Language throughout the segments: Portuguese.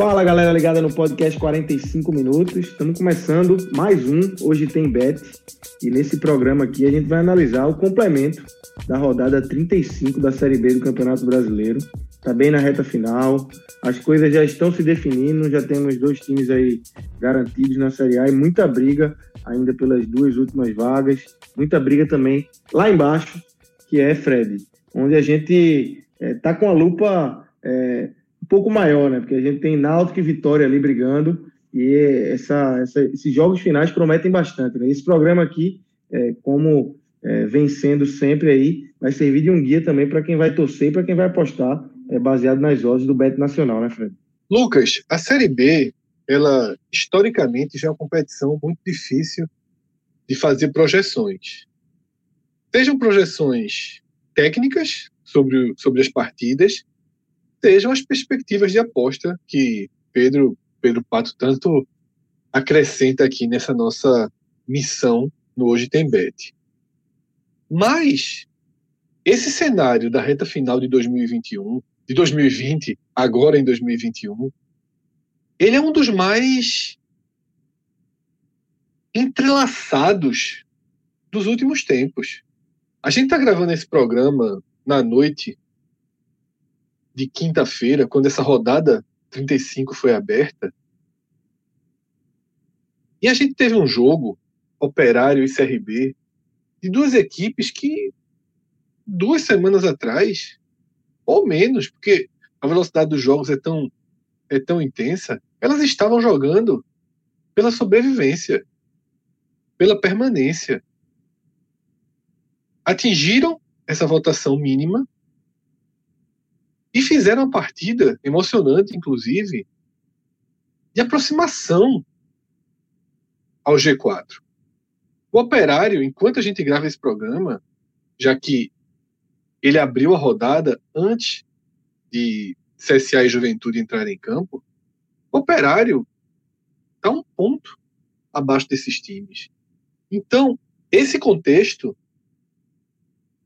Fala galera ligada no podcast 45 minutos. Estamos começando mais um. Hoje tem bet. E nesse programa aqui a gente vai analisar o complemento da rodada 35 da Série B do Campeonato Brasileiro. Tá bem na reta final. As coisas já estão se definindo. Já temos dois times aí garantidos na Série A e muita briga ainda pelas duas últimas vagas. Muita briga também lá embaixo, que é Fred, onde a gente é, tá com a lupa. É, pouco maior, né? Porque a gente tem Náutico e Vitória ali brigando e essa, essa, esses jogos finais prometem bastante. Né? Esse programa aqui, é, como é, sempre aí, vai servir de um guia também para quem vai torcer e para quem vai apostar, é, baseado nas odds do Bet Nacional, né, Fred? Lucas, a Série B, ela historicamente já é uma competição muito difícil de fazer projeções. Sejam projeções técnicas sobre, sobre as partidas, sejam as perspectivas de aposta que Pedro, Pedro Pato tanto acrescenta aqui nessa nossa missão no Hoje Tem Bet. Mas esse cenário da reta final de 2021, de 2020, agora em 2021, ele é um dos mais entrelaçados dos últimos tempos. A gente está gravando esse programa na noite de quinta-feira, quando essa rodada 35 foi aberta. E a gente teve um jogo, Operário e CRB, de duas equipes que duas semanas atrás, ou menos, porque a velocidade dos jogos é tão, é tão intensa, elas estavam jogando pela sobrevivência, pela permanência. Atingiram essa votação mínima e fizeram uma partida emocionante, inclusive, de aproximação ao G4. O Operário, enquanto a gente grava esse programa, já que ele abriu a rodada antes de CSA e Juventude entrarem em campo, o Operário está um ponto abaixo desses times. Então, esse contexto,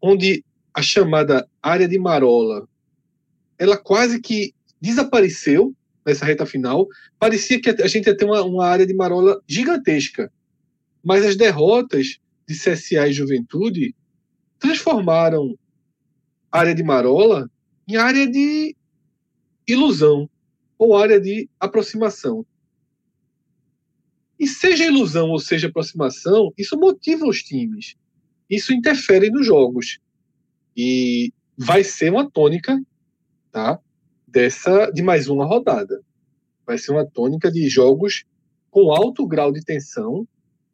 onde a chamada área de Marola ela quase que desapareceu nessa reta final. Parecia que a gente ia ter uma, uma área de marola gigantesca. Mas as derrotas de CSA e Juventude transformaram a área de marola em área de ilusão ou área de aproximação. E seja ilusão ou seja aproximação, isso motiva os times. Isso interfere nos jogos. E vai ser uma tônica tá? Dessa de mais uma rodada. Vai ser uma tônica de jogos com alto grau de tensão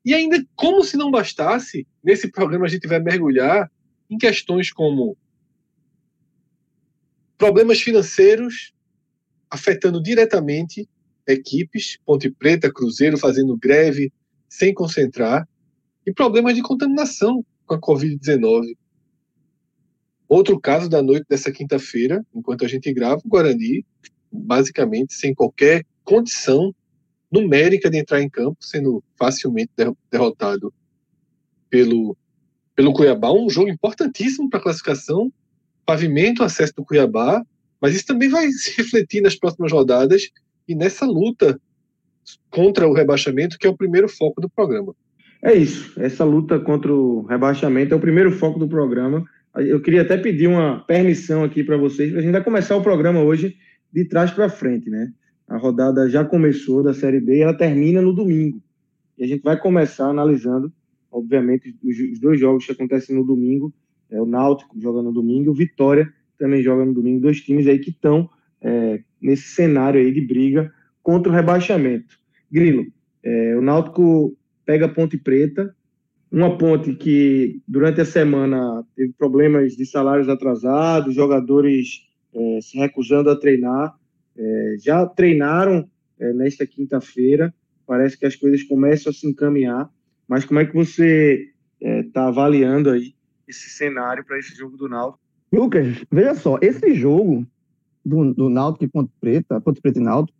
e ainda como se não bastasse, nesse programa a gente vai mergulhar em questões como problemas financeiros afetando diretamente equipes, Ponte Preta, Cruzeiro fazendo greve sem concentrar, e problemas de contaminação com a Covid-19. Outro caso da noite dessa quinta-feira, enquanto a gente grava, o Guarani, basicamente sem qualquer condição numérica de entrar em campo, sendo facilmente derrotado pelo, pelo Cuiabá. Um jogo importantíssimo para a classificação, pavimento acesso do Cuiabá, mas isso também vai se refletir nas próximas rodadas e nessa luta contra o rebaixamento, que é o primeiro foco do programa. É isso. Essa luta contra o rebaixamento é o primeiro foco do programa. Eu queria até pedir uma permissão aqui para vocês, a gente vai começar o programa hoje de trás para frente, né? A rodada já começou da Série B e ela termina no domingo. E a gente vai começar analisando, obviamente, os dois jogos que acontecem no domingo, é o Náutico joga no domingo, o Vitória também joga no domingo, dois times aí que estão é, nesse cenário aí de briga contra o rebaixamento. Grilo, é, o Náutico pega a Ponte Preta, uma ponte que durante a semana teve problemas de salários atrasados, jogadores é, se recusando a treinar, é, já treinaram é, nesta quinta-feira, parece que as coisas começam a se encaminhar, mas como é que você está é, avaliando aí esse cenário para esse jogo do Náutico? Lucas, veja só, esse jogo do, do Náutico e Ponte Preta, Ponte Preta e Náutico,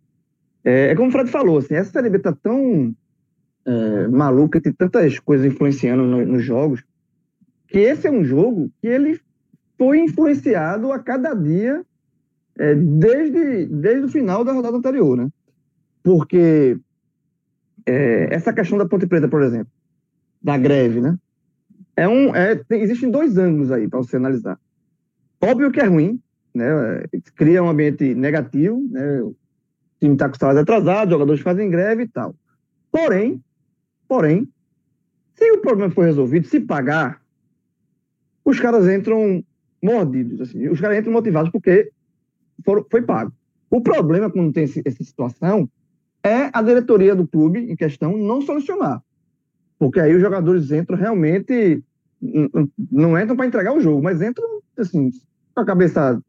é, é como o Fred falou, assim, essa Série B tá tão é, maluca, tem tantas coisas influenciando no, nos jogos, que esse é um jogo que ele foi influenciado a cada dia é, desde, desde o final da rodada anterior, né? Porque é, essa questão da Ponte Preta, por exemplo, da greve, né? É um, é, tem, existem dois ângulos aí para você analisar. Óbvio que é ruim, né? Cria um ambiente negativo, né? O time está com salário atrasado, jogadores fazem greve e tal. Porém, porém, se o problema for resolvido, se pagar, os caras entram mordidos, assim. Os caras entram motivados porque foram, foi pago. O problema quando tem esse, essa situação é a diretoria do clube em questão não solucionar. Porque aí os jogadores entram realmente. Não entram para entregar o jogo, mas entram assim, com a cabeça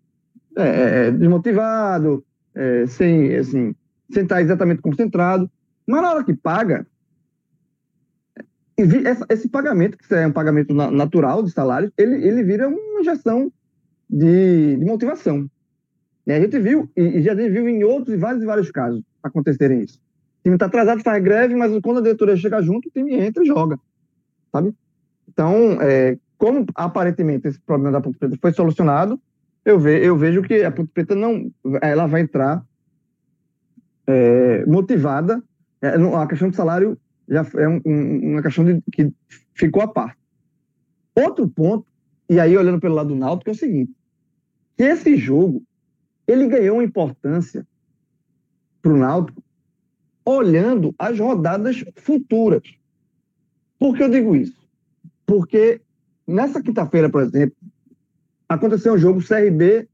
é, é, é, desmotivado, é, sem, assim, sem estar exatamente concentrado. Mas na hora que paga, esse pagamento, que é um pagamento natural de salário, ele, ele vira uma injeção de, de motivação. E a gente viu, e já viu em outros vários e vários casos acontecerem isso. O time está atrasado, faz greve, mas quando a diretoria chega junto, o time entra e joga. Sabe? Então, é, como aparentemente esse problema da Ponte Preta foi solucionado, eu, ve, eu vejo que a Ponte Preta não, ela vai entrar é, motivada. É, a questão do salário já é um, um, uma questão de, que ficou à parte. Outro ponto, e aí olhando pelo lado do Náutico, é o seguinte: que esse jogo ele ganhou uma importância para o Náutico olhando as rodadas futuras. Por que eu digo isso? Porque nessa quinta-feira, por exemplo, aconteceu um jogo CRB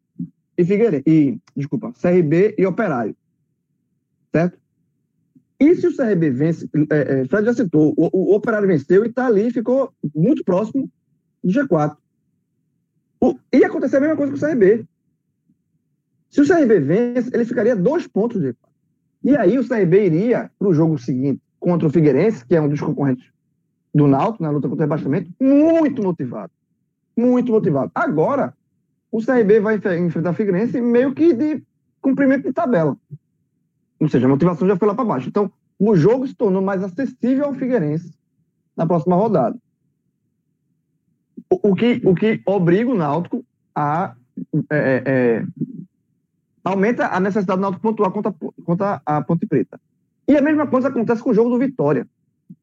e Figueirense. E, desculpa, CRB e Operário. Certo? E se o CRB vence, é, é, Fred já citou, o, o Operário venceu e está ali, ficou muito próximo do G4. O, e aconteceu a mesma coisa com o CRB. Se o CRB vence, ele ficaria dois pontos G4. E aí o CRB iria para o jogo seguinte contra o Figueirense, que é um dos concorrentes do Náutico na luta contra o rebaixamento, muito motivado. Muito motivado. Agora, o CRB vai enfrentar o Figueirense meio que de cumprimento de tabela. Ou seja, a motivação já foi lá para baixo. Então, o jogo se tornou mais acessível ao Figueirense na próxima rodada. O, o que, o que obriga o Náutico a é, é, é aumenta a necessidade do Náutico pontuar contra, contra a Ponte Preta. E a mesma coisa acontece com o jogo do Vitória,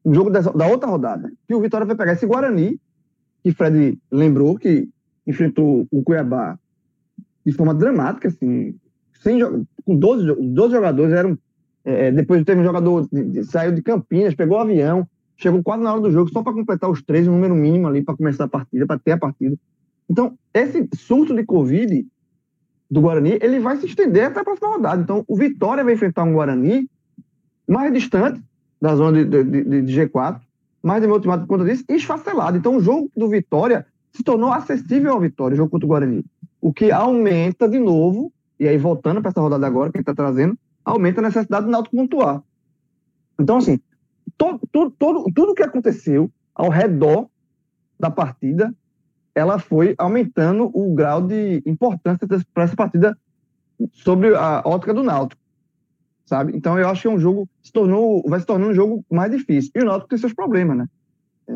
o jogo dessa, da outra rodada, que o Vitória vai pegar esse Guarani, que Fred lembrou que enfrentou o Cuiabá de forma dramática, assim, sem, com 12, 12 jogadores, eram, é, depois teve um jogador, saiu de Campinas, pegou o avião, chegou quase na hora do jogo, só para completar os três, o número mínimo ali para começar a partida, para ter a partida. Então, esse surto de Covid do Guarani, ele vai se estender até a próxima rodada. Então, o Vitória vai enfrentar um Guarani mais distante da zona de, de, de, de G4, mais desmotivado por conta disso, e esfacelado. Então, o jogo do Vitória se tornou acessível ao Vitória, o jogo contra o Guarani. O que aumenta de novo, e aí voltando para essa rodada agora, que está trazendo, aumenta a necessidade do Náutico pontuar. Então, assim, todo, todo, tudo que aconteceu ao redor da partida ela foi aumentando o grau de importância para essa partida sobre a ótica do Náutico, sabe? Então eu acho que é um jogo se tornou, vai se tornando um jogo mais difícil. E o Náutico tem seus problemas, né? É,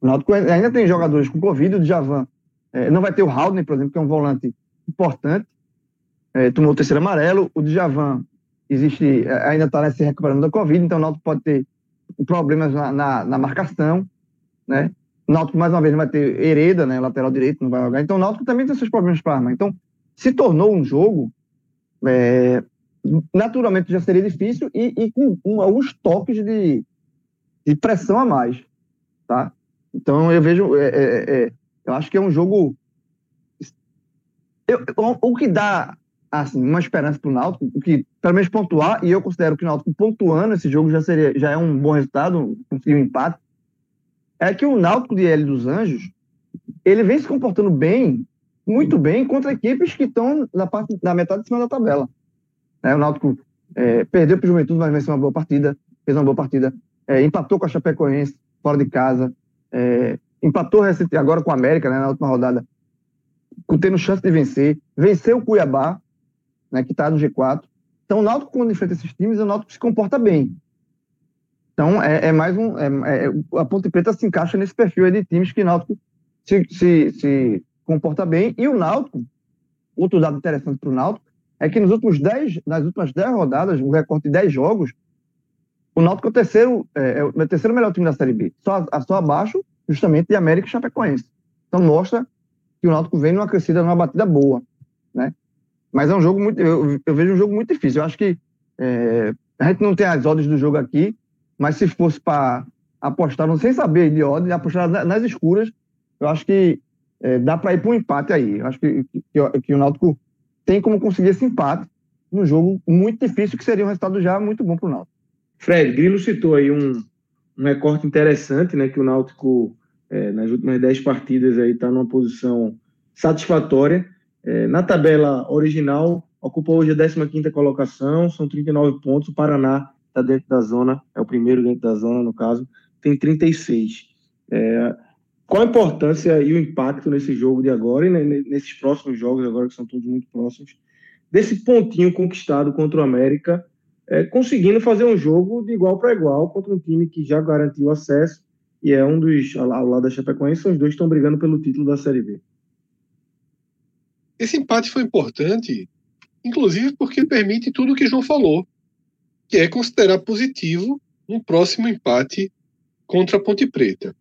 o Náutico ainda tem jogadores com Covid, o Djavan é, não vai ter o Haldner, por exemplo, que é um volante importante, é, tomou o terceiro amarelo, o Djavan existe, é, ainda está se recuperando da Covid, então o Náutico pode ter problemas na, na, na marcação, né? O Náutico, mais uma vez, vai ter Hereda, né, lateral direito, não vai jogar. Então, o Náutico também tem seus problemas para armar. Então, se tornou um jogo, é, naturalmente já seria difícil e, e com alguns toques de, de, pressão a mais, tá? Então, eu vejo, é, é, é eu acho que é um jogo eu, o, o que dá assim, uma esperança para o Náutico, que pelo menos pontuar, e eu considero que o Náutico pontuando esse jogo já seria já é um bom resultado, conseguir um empate, é que o Náutico de L dos Anjos, ele vem se comportando bem, muito bem, contra equipes que estão na, parte, na metade de cima da tabela. É, o Náutico é, perdeu para o Juventude, mas venceu uma boa partida, fez uma boa partida, é, empatou com a Chapecoense, fora de casa, é, empatou agora com a América, né, na última rodada, tendo chance de vencer, venceu o Cuiabá, né, que está no G4. Então, o Náutico, quando enfrenta esses times, o Náutico se comporta bem. Então, é, é mais um. É, é, a Ponte Preta se encaixa nesse perfil de times que o Náutico se, se, se comporta bem. E o Náutico, outro dado interessante para o Náutico, é que nos últimos dez, nas últimas 10 rodadas, um recorte de 10 jogos, o Náutico é o terceiro, é, é, o terceiro melhor time da Série B, só, só abaixo justamente de América e Chapecoense. Então mostra que o Náutico vem numa crescida, numa batida boa, né? Mas é um jogo muito. Eu, eu vejo um jogo muito difícil. Eu acho que é, a gente não tem as odds do jogo aqui, mas se fosse para apostar, sem saber de odds, apostar nas escuras, eu acho que é, dá para ir para um empate aí. Eu acho que, que, que, o Náutico tem como conseguir esse empate num jogo muito difícil, que seria um resultado já muito bom para o Náutico. Fred, Grilo citou aí um, um recorte interessante, né? Que o Náutico, é, nas últimas 10 partidas, aí está numa posição satisfatória. É, na tabela original, ocupa hoje a 15 colocação, são 39 pontos. O Paraná está dentro da zona, é o primeiro dentro da zona, no caso, tem 36. É, qual a importância e o impacto nesse jogo de agora e nesses próximos jogos, agora que são todos muito próximos, desse pontinho conquistado contra o América, é, conseguindo fazer um jogo de igual para igual contra um time que já garantiu acesso e é um dos, ao lado da Chapecoense, os dois estão brigando pelo título da Série B. Esse empate foi importante, inclusive porque permite tudo o que João falou, que é considerar positivo um próximo empate contra a Ponte Preta.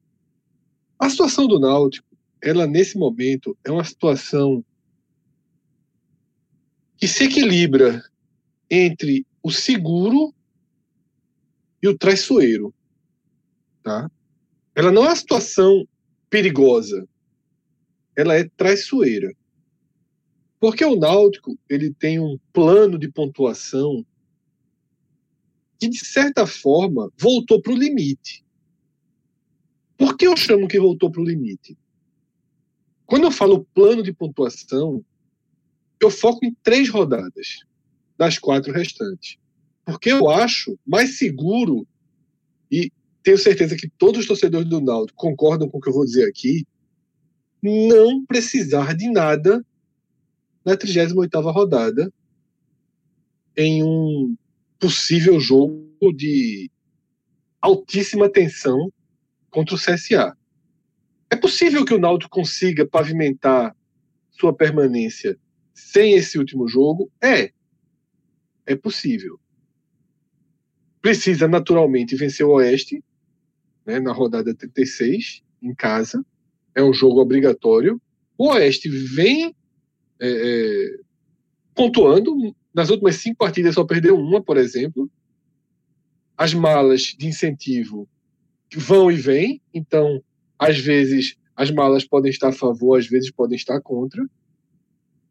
A situação do Náutico, ela nesse momento é uma situação que se equilibra entre o seguro e o traiçoeiro, tá? Ela não é uma situação perigosa, ela é traiçoeira. Porque o Náutico ele tem um plano de pontuação que, de certa forma, voltou para o limite. Por que eu chamo que voltou para o limite? Quando eu falo plano de pontuação, eu foco em três rodadas das quatro restantes. Porque eu acho mais seguro, e tenho certeza que todos os torcedores do Náutico concordam com o que eu vou dizer aqui, não precisar de nada na 38ª rodada em um possível jogo de altíssima tensão contra o CSA. É possível que o Náutico consiga pavimentar sua permanência sem esse último jogo? É. É possível. Precisa naturalmente vencer o Oeste né, na rodada 36 em casa. É um jogo obrigatório. O Oeste vem é, é, pontuando. Nas últimas cinco partidas só perdeu uma, por exemplo. As malas de incentivo vão e vêm, então, às vezes, as malas podem estar a favor, às vezes podem estar contra.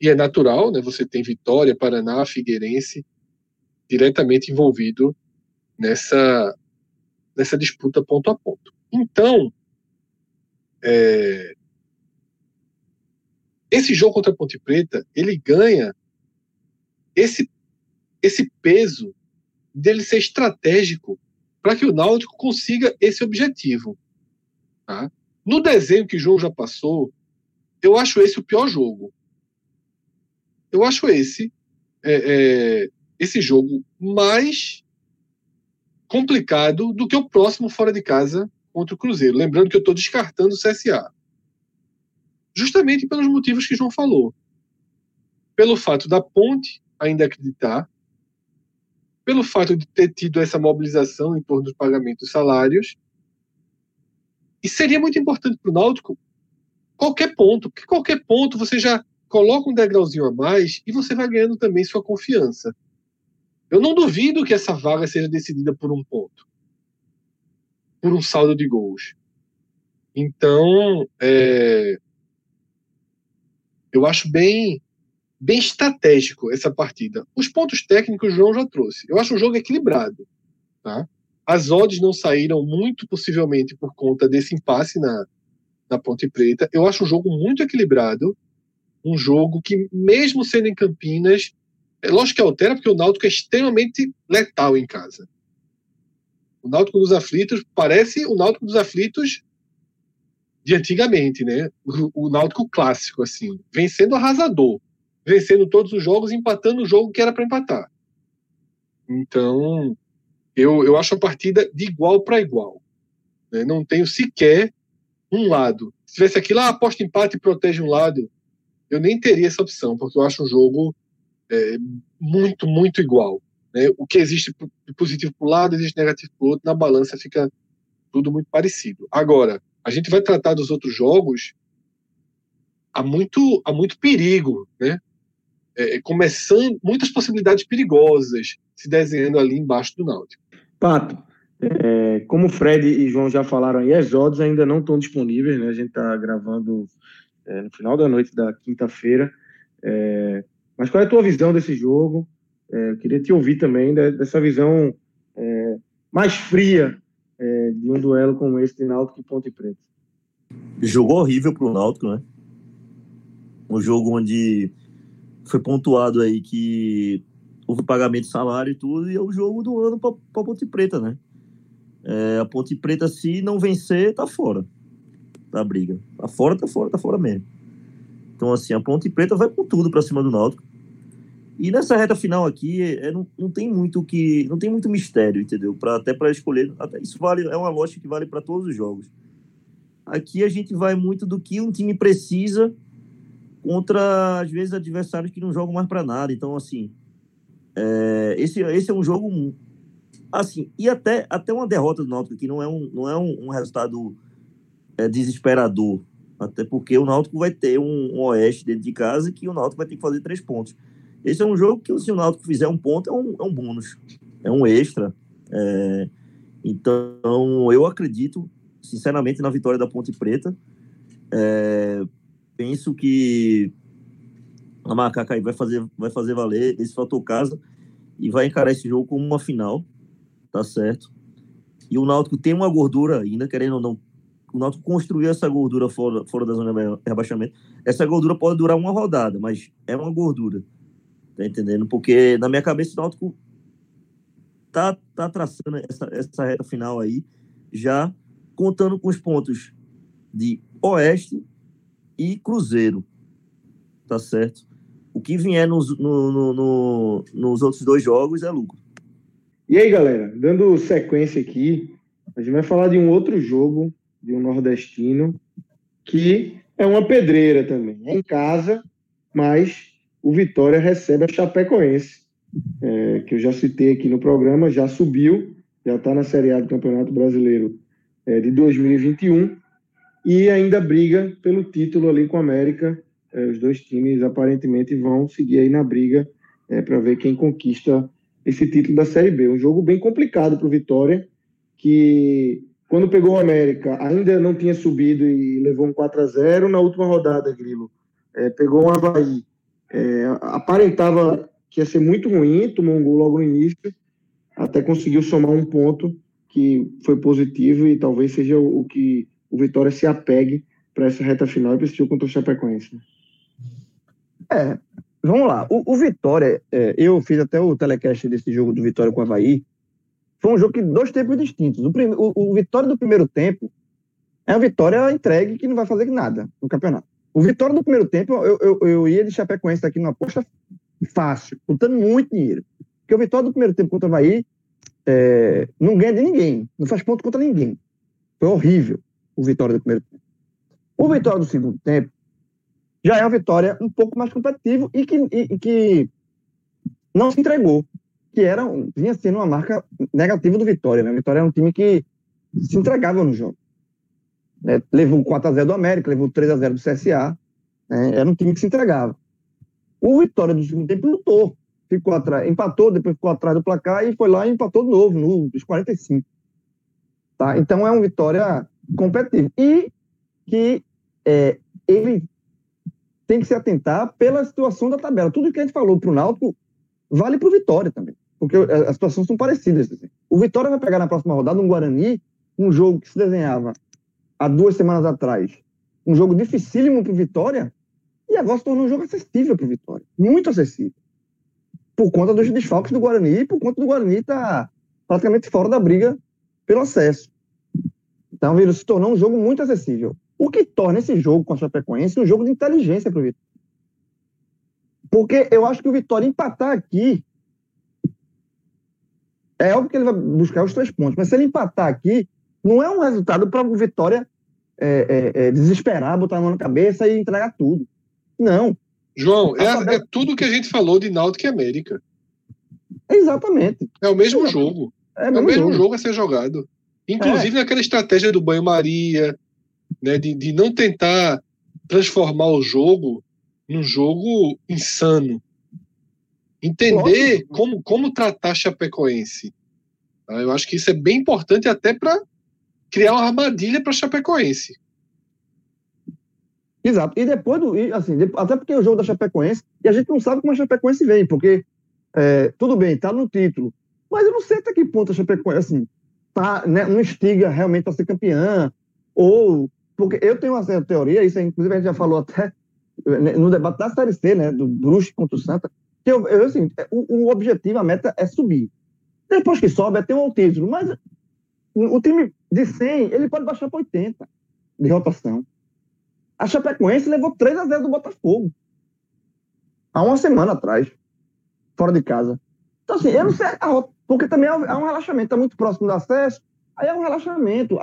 E é natural, né? Você tem Vitória, Paraná, Figueirense diretamente envolvido nessa, nessa disputa ponto a ponto. Então, é, esse jogo contra a Ponte Preta, ele ganha esse, esse peso dele ser estratégico para que o Náutico consiga esse objetivo. Tá? No desenho que o jogo já passou, eu acho esse o pior jogo. Eu acho esse é, é, esse jogo mais complicado do que o próximo fora de casa contra o Cruzeiro. Lembrando que eu estou descartando o CSA justamente pelos motivos que João falou. Pelo fato da ponte ainda acreditar, pelo fato de ter tido essa mobilização em torno dos pagamentos dos salários. E seria muito importante para o Náutico qualquer ponto, porque qualquer ponto você já coloca um degrauzinho a mais e você vai ganhando também sua confiança. Eu não duvido que essa vaga seja decidida por um ponto, por um saldo de gols. Então, é, eu acho bem bem estratégico essa partida. Os pontos técnicos o João já trouxe. Eu acho um jogo equilibrado. Tá? As odds não saíram muito possivelmente por conta desse impasse na, na Ponte Preta. Eu acho um jogo muito equilibrado. Um jogo que, mesmo sendo em Campinas, é lógico que altera, porque o Náutico é extremamente letal em casa. O Náutico dos Aflitos parece o Náutico dos Aflitos de antigamente, né? O, o Náutico clássico, assim, vencendo arrasador, vencendo todos os jogos, empatando o jogo que era para empatar. Então, eu, eu acho a partida de igual para igual. Né? Não tenho sequer um lado. Se tivesse aquilo, ah, aposta empate e protege um lado, eu nem teria essa opção, porque eu acho um jogo é, muito, muito igual. Né? O que existe positivo para um lado, existe negativo para o outro, na balança fica tudo muito parecido. Agora, a gente vai tratar dos outros jogos há muito, há muito perigo, né? É, começando muitas possibilidades perigosas se desenhando ali embaixo do Náutico. Pato, é, como o Fred e João já falaram aí, as odds ainda não estão disponíveis, né? A gente está gravando é, no final da noite da quinta-feira. É, mas qual é a tua visão desse jogo? É, eu queria te ouvir também dessa visão é, mais fria é, de um duelo como esse de Náutico e Ponte Preta. Jogo horrível para o Náutico, né? Um jogo onde foi pontuado aí que houve pagamento de salário e tudo, e é o jogo do ano para a Ponte Preta, né? É, a Ponte Preta, se não vencer, tá fora da briga. Tá fora, tá fora, tá fora mesmo. Então, assim, a Ponte Preta vai com tudo para cima do Náutico. E nessa reta final aqui, é, não, não tem muito que não tem muito mistério, entendeu? Para até para escolher, até isso vale é uma lógica que vale para todos os jogos. Aqui a gente vai muito do que um time precisa contra às vezes adversários que não jogam mais para nada. Então assim, é, esse esse é um jogo assim e até até uma derrota do Náutico que não é um não é um, um resultado é, desesperador, até porque o Náutico vai ter um, um oeste dentro de casa que o Náutico vai ter que fazer três pontos. Esse é um jogo que, se o Náutico fizer um ponto, é um, é um bônus, é um extra. É, então, eu acredito, sinceramente, na vitória da Ponte Preta. É, penso que a Macaca aí vai fazer, vai fazer valer esse fator casa e vai encarar esse jogo como uma final, tá certo? E o Náutico tem uma gordura ainda, querendo ou não. O Náutico construiu essa gordura fora, fora da zona de rebaixamento. Essa gordura pode durar uma rodada, mas é uma gordura. Tá entendendo? Porque na minha cabeça o Náutico tá, tá traçando essa, essa reta final aí, já contando com os pontos de Oeste e Cruzeiro. Tá certo? O que vier nos, no, no, no, nos outros dois jogos é lucro. E aí, galera, dando sequência aqui, a gente vai falar de um outro jogo de um nordestino que é uma pedreira também. É em casa, mas o Vitória recebe a Chapecoense, é, que eu já citei aqui no programa, já subiu, já está na Série A do Campeonato Brasileiro é, de 2021 e ainda briga pelo título ali com a América. É, os dois times aparentemente vão seguir aí na briga é, para ver quem conquista esse título da Série B. Um jogo bem complicado para o Vitória, que quando pegou o América ainda não tinha subido e levou um 4 a 0 na última rodada, Grilo. É, pegou o Havaí é, aparentava que ia ser muito ruim, tomou um gol logo no início, até conseguiu somar um ponto que foi positivo e talvez seja o, o que o Vitória se apegue para essa reta final e para esse jogo contra o Chapecoense. É, vamos lá. O, o Vitória, é, eu fiz até o telecast desse jogo do Vitória com o Havaí. Foi um jogo que dois tempos distintos. O, prim, o, o Vitória do primeiro tempo é uma vitória entregue que não vai fazer nada no campeonato. O Vitória no primeiro tempo, eu, eu, eu ia de Chapecoense aqui numa aposta fácil, contando muito dinheiro. Porque o Vitória do primeiro tempo contra o Havaí é, não ganha de ninguém, não faz ponto contra ninguém. Foi horrível o Vitória do primeiro tempo. O Vitória do segundo tempo já é uma vitória um pouco mais competitiva e que, e, e que não se entregou, que era, vinha sendo uma marca negativa do Vitória. Né? O Vitória é um time que se entregava no jogo. Né? Levou 4x0 do América, levou 3x0 do CSA. Né? Era um time que se entregava. O Vitória do segundo tempo lutou. Ficou atrás, empatou, depois ficou atrás do placar e foi lá e empatou de novo, nos 45. Tá? Então é um Vitória competitivo. E que é, ele tem que se atentar pela situação da tabela. Tudo que a gente falou para o Náutico vale para o Vitória também, porque as situações são parecidas. Assim. O Vitória vai pegar na próxima rodada um Guarani, um jogo que se desenhava há duas semanas atrás, um jogo dificílimo para o Vitória, e agora se tornou um jogo acessível para o Vitória, muito acessível. Por conta dos desfalques do Guarani e por conta do Guarani estar tá praticamente fora da briga pelo acesso. Então, se tornou um jogo muito acessível. O que torna esse jogo com a Chapecoense um jogo de inteligência para o Vitória. Porque eu acho que o Vitória empatar aqui. É óbvio que ele vai buscar os três pontos, mas se ele empatar aqui, não é um resultado para o Vitória é, é, é, desesperar, botar a mão na cabeça e entregar tudo. Não. João, é, é tudo que a gente falou de Náutico e América. Exatamente. É o mesmo jogo. É, é o mesmo jogo. jogo a ser jogado. Inclusive é. naquela estratégia do banho-maria, né, de, de não tentar transformar o jogo num jogo insano. Entender como, como tratar Chapecoense. Tá? Eu acho que isso é bem importante até para criar uma armadilha para Chapecoense. Exato. E depois do. Assim, até porque o jogo da Chapecoense, e a gente não sabe como a Chapecoense vem, porque é, tudo bem, tá no título. Mas eu não sei até que ponto a Chapecoense, assim, tá, né, não instiga realmente para ser campeã, ou porque eu tenho uma certa teoria, isso inclusive a gente já falou até né, no debate da Série C, né, do Bruxo contra o Santa, que eu, eu assim, o, o, objetivo, a meta é subir. Depois que sobe, é ter um título, mas o time de 100, ele pode baixar para 80 de rotação. A Chapecoense levou 3 a 0 do Botafogo. Há uma semana atrás, fora de casa. Então, assim, eu não sei, porque também há um relaxamento, está muito próximo do acesso, aí é um relaxamento.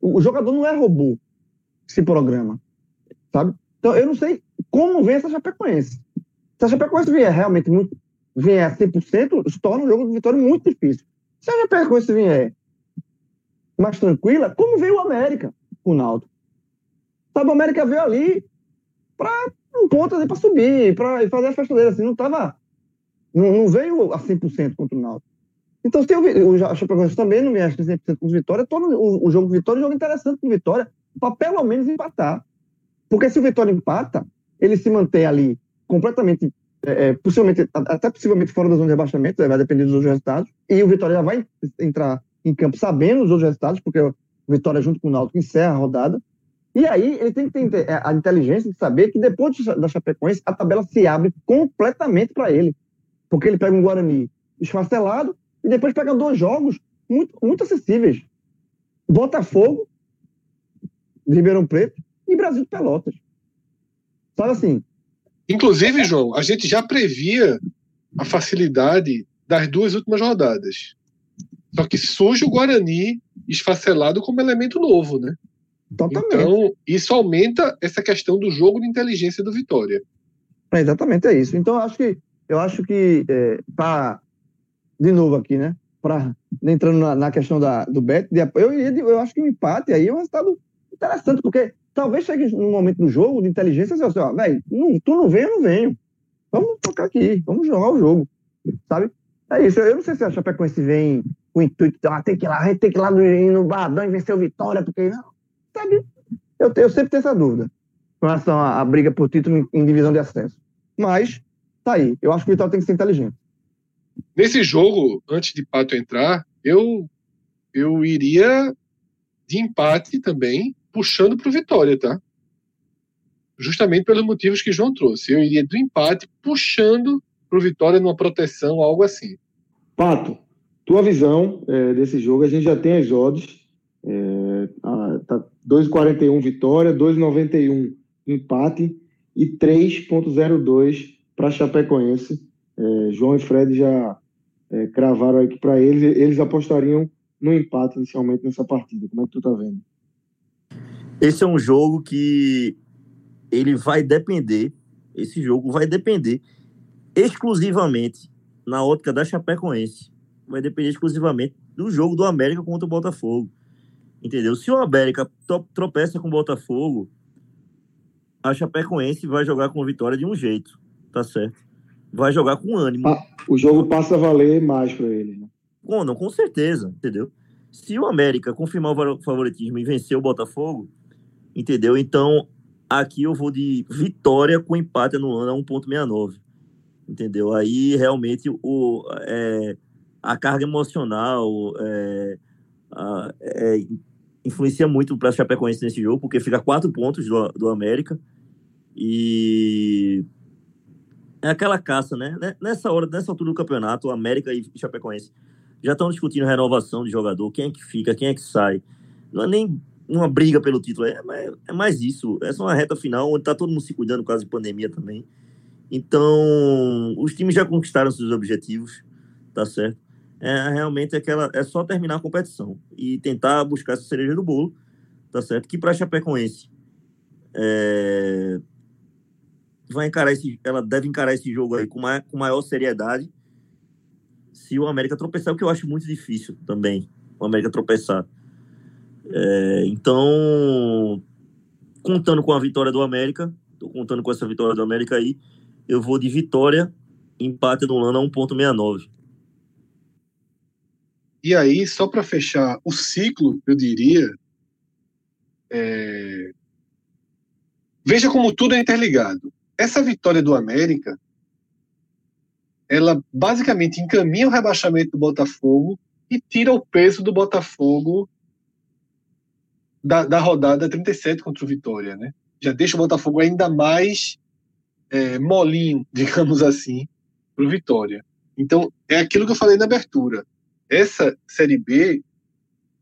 o jogador não é robô esse programa, sabe? Então, eu não sei como vem essa Chapecoense. Se a Chapecoense vier realmente muito, vier a 100%, se torna um jogo de vitória muito difícil. Se a Chapecoense vier mais tranquila, como veio o América, o Naldo? Sabe, o América veio ali para um ponto para subir, para fazer a festa dele, assim, não tava não, não veio a 100% contra o Naldo. Então, se eu, o Chapecoense também não me acha 100% com Vitória, todo o, o jogo Vitória é um jogo interessante com Vitória, para pelo menos empatar. Porque se o Vitória empata, ele se mantém ali completamente, é, é possivelmente, até possivelmente fora da zona de rebaixamento, vai depender dos outros resultados, e o Vitória já vai entrar em campo sabendo os outros resultados, porque o Vitória, junto com o Náutico, encerra a rodada. E aí ele tem que ter a inteligência de saber que depois da Chapecoense, a tabela se abre completamente para ele. Porque ele pega um Guarani esfacelado e depois pega dois jogos muito, muito acessíveis. Botafogo Ribeirão Preto e Brasil de Pelotas. Sabe assim? Inclusive, João, a gente já previa a facilidade das duas últimas rodadas. Só que surge o Guarani esfacelado como elemento novo, né? Totalmente. Então, isso aumenta essa questão do jogo de inteligência do Vitória. É, exatamente, é isso. Então, eu acho que, eu acho que é, para, de novo aqui, né? Pra, entrando na, na questão da, do bet, eu, eu, eu acho que o empate aí é um resultado interessante, porque talvez chegue num momento do jogo de inteligência e assim, ó, velho, tu não vem, eu não venho. Vamos tocar aqui, vamos jogar o jogo, sabe? É isso, eu não sei se a Chapecoense vem o intuito de, ah, tem que ir lá, a gente tem que ir lá no, no Badão e vencer o Vitória, porque, não, sabe? Eu, eu sempre tenho essa dúvida com relação à, à briga por título em, em, divisão de acesso. Mas, tá aí, eu acho que o Vitória tem que ser inteligente. Nesse jogo, antes de Pato entrar, eu, eu iria de empate também, puxando para o Vitória, tá? Justamente pelos motivos que João trouxe. Eu iria do empate puxando para o Vitória numa proteção, algo assim. Pato, tua visão é, desse jogo, a gente já tem as odds. É, tá 2,41 vitória, 2,91 empate e 3,02 para Chapecoense. É, João e Fred já é, cravaram aqui para eles, eles apostariam no empate inicialmente nessa partida. Como é que tu tá vendo? Esse é um jogo que ele vai depender, esse jogo vai depender exclusivamente na ótica da Chapecoense. Vai depender exclusivamente do jogo do América contra o Botafogo. Entendeu? Se o América tropeça com o Botafogo, a Chapecoense vai jogar com vitória de um jeito, tá certo? Vai jogar com ânimo. Ah, o jogo passa a valer mais para ele, né? Com, não, com certeza, entendeu? Se o América confirmar o favoritismo e vencer o Botafogo, entendeu? Então, aqui eu vou de vitória com empate anulando a 1,69. Entendeu? Aí realmente o, é, a carga emocional é, a, é, influencia muito para a Chapecoense nesse jogo, porque fica quatro pontos do, do América. E é aquela caça, né? Nessa hora, nessa altura do campeonato, o América e Chapecoense já estão discutindo renovação de jogador, quem é que fica, quem é que sai. Não é nem uma briga pelo título, é, é mais isso. Essa é uma reta final onde está todo mundo se cuidando por causa de pandemia também. Então, os times já conquistaram seus objetivos, tá certo? É realmente aquela, é só terminar a competição e tentar buscar essa cereja do bolo, tá certo? Que para Chapecoense é, vai encarar esse, ela deve encarar esse jogo aí com, maior, com maior seriedade. Se o América tropeçar, o que eu acho muito difícil também, o América tropeçar. É, então, contando com a vitória do América, tô contando com essa vitória do América aí, eu vou de vitória, empate do Lana a 1.69. E aí, só para fechar o ciclo, eu diria, é... veja como tudo é interligado essa vitória do América, ela basicamente encaminha o rebaixamento do Botafogo e tira o peso do Botafogo da, da rodada 37 contra o Vitória, né? Já deixa o Botafogo ainda mais é, molinho, digamos assim, para o Vitória. Então, é aquilo que eu falei na abertura. Essa Série B,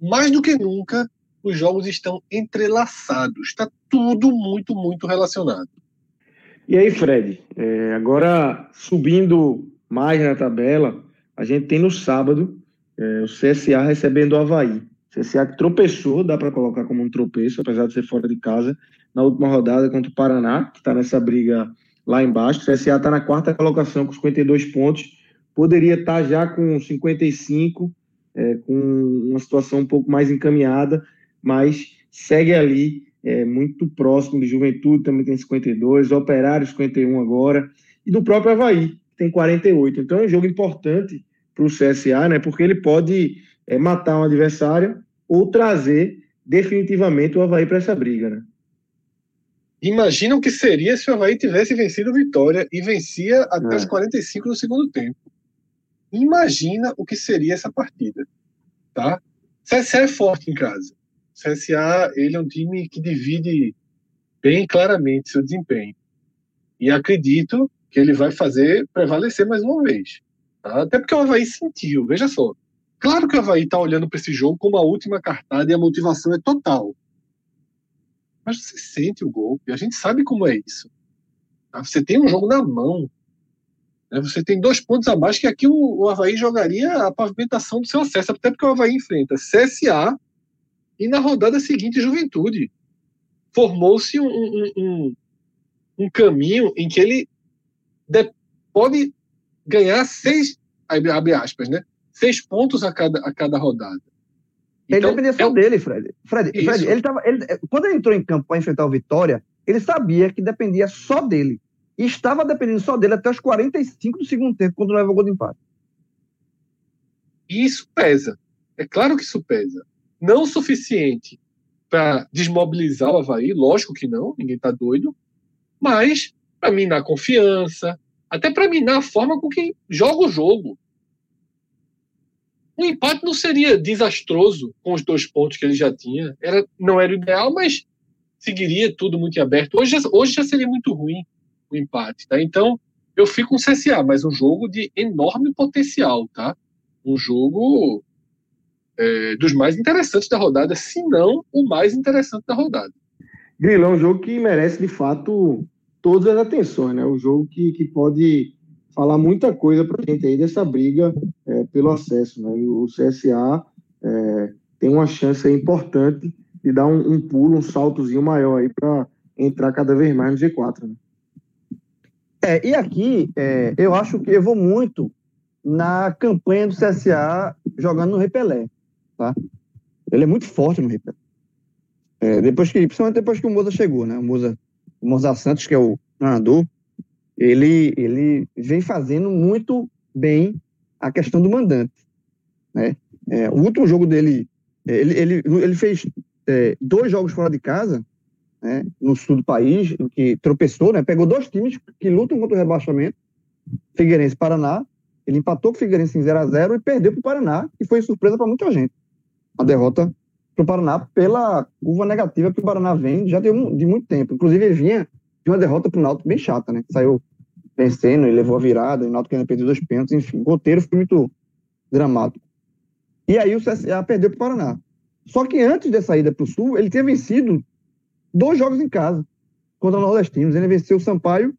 mais do que nunca, os jogos estão entrelaçados. Está tudo muito, muito relacionado. E aí, Fred, é, agora subindo mais na tabela, a gente tem no sábado é, o CSA recebendo o Havaí. O CSA que tropeçou, dá para colocar como um tropeço, apesar de ser fora de casa, na última rodada contra o Paraná, que está nessa briga lá embaixo. O CSA está na quarta colocação com 52 pontos, poderia estar já com 55, é, com uma situação um pouco mais encaminhada, mas segue ali é, muito próximo de Juventude, também tem 52, Operário 51 agora, e do próprio Havaí, que tem 48. Então é um jogo importante para o CSA, né, porque ele pode é, matar um adversário ou trazer definitivamente o Havaí para essa briga. Né? Imagina o que seria se o Havaí tivesse vencido o Vitória e vencia até é. os 45 do segundo tempo. Imagina o que seria essa partida. Tá? CSA é forte em casa. CSA ele é um time que divide bem claramente seu desempenho. E acredito que ele vai fazer prevalecer mais uma vez. Tá? Até porque o Havaí sentiu, veja só. Claro que o Havaí está olhando para esse jogo como a última cartada e a motivação é total. Mas você sente o golpe, a gente sabe como é isso. Tá? Você tem um jogo na mão. Né? Você tem dois pontos abaixo que aqui o, o Havaí jogaria a pavimentação do seu acesso, até porque o Havaí enfrenta CSA e na rodada seguinte, Juventude. Formou-se um, um, um, um, caminho em que ele pode ganhar seis, abre aspas, né? Seis pontos a cada, a cada rodada. Então, ele dependia só é... dele, Fred. Fred, Fred ele tava, ele, quando ele entrou em campo para enfrentar o Vitória, ele sabia que dependia só dele. E estava dependendo só dele até os 45 do segundo tempo, quando leva o gol de empate. E isso pesa. É claro que isso pesa não o suficiente para desmobilizar o Havaí, lógico que não, ninguém está doido, mas para minar confiança, até para minar a forma com que joga o jogo. O empate não seria desastroso com os dois pontos que ele já tinha. Era, não era o ideal, mas seguiria tudo muito aberto. Hoje, hoje já seria muito ruim o empate. Tá? Então, eu fico com o CSA, mas um jogo de enorme potencial. Tá? Um jogo é, dos mais interessantes da rodada, se não o mais interessante da rodada. Grilão é um jogo que merece, de fato, todas as atenções, né? Um jogo que, que pode falar muita coisa para a gente aí dessa briga é, pelo acesso, né? O CSA é, tem uma chance importante de dar um, um, pulo, um saltozinho maior aí para entrar cada vez mais no G4, né? É, e aqui é, eu acho que eu vou muito na campanha do CSA jogando no Repelé tá? Ele é muito forte no River. É, depois que, principalmente depois que o Moza chegou, né? O Moza, o Moza Santos, que é o treinador, ele, ele vem fazendo muito bem a questão do mandante, né? É, o último jogo dele, ele, ele, ele fez é, dois jogos fora de casa, né, no sul do país, que tropeçou, né, pegou dois times que lutam contra o rebaixamento, Figueirense e Paraná. Ele empatou com o Figueirense em 0 a 0 e perdeu para o Paraná, e foi surpresa para muita gente. A derrota para o Paraná pela curva negativa que o Paraná vem já de, de muito tempo. Inclusive, ele vinha de uma derrota para o Náutico bem chata, né? Saiu vencendo e levou a virada, e o Náutico ainda perdeu dois pênaltis, enfim. O roteiro foi muito dramático. E aí o CSA perdeu para o Paraná. Só que antes dessa ida para o Sul, ele tinha vencido dois jogos em casa contra o Nordestinos. Ele venceu o Sampaio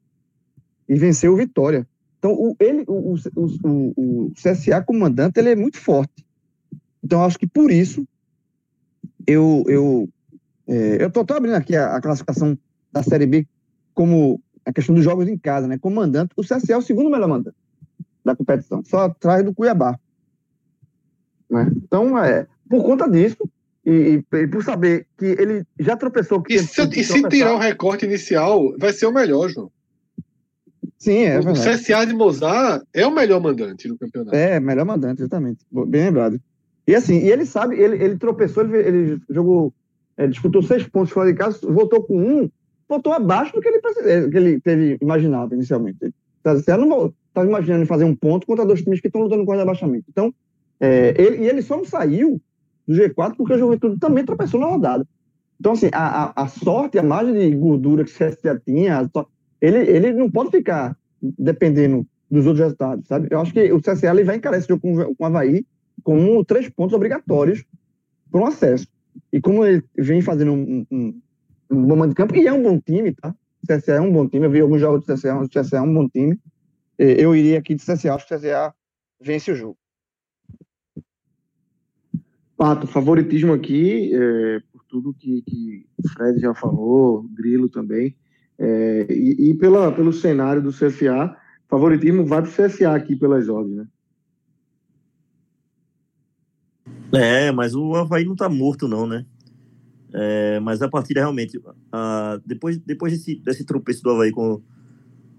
e venceu o Vitória. Então, o, ele, o, o, o, CSA comandante, ele é muito forte. Então, acho que por isso eu eu é, eu tô, tô, abrindo aqui a, a, classificação da Série B como a questão dos jogos em casa, né? Comandante, o CSA é o segundo melhor mandante da competição, só atrás do Cuiabá. Né? Então, é, por conta disso, e, e, por saber que ele já tropeçou. Que e se, e se tirar o recorte inicial, vai ser o melhor, João. Sim, é. O, o CSA de Mozart é o melhor mandante do campeonato. É, melhor mandante, exatamente. Bem lembrado. E assim, e ele sabe, ele, ele tropeçou, ele, ele jogou, é, disputou seis pontos fora de casa, voltou com um, voltou abaixo do que ele, é, que ele teve imaginado inicialmente. Ele, tá, não estava imaginando fazer um ponto contra dois times que estão lutando contra o abaixamento. Então, é, ele, e ele só não saiu do G4 porque a Juventude também tropeçou na rodada. Então, assim, a, a, a sorte, a margem de gordura que o CSA tinha, ele, ele não pode ficar dependendo dos outros resultados, sabe? Eu acho que o CSA ele vai encarar esse jogo com, com o Havaí como três pontos obrigatórios para um acesso. E como ele vem fazendo um, um, um bom mando de campo, e é um bom time, tá? O CSA é um bom time, eu vi alguns jogos do CSA, o CSA é um bom time. Eu iria aqui de CSA, acho que o CSA vence o jogo. Pato, favoritismo aqui, é, por tudo que, que o Fred já falou, Grilo também, é, e, e, pela, pelo cenário do CSA, favoritismo vai para o aqui pelas ordens, né? É, mas o Havaí não está morto, não, né? É, mas a partida realmente, a, depois, depois desse, desse tropeço do Havaí com,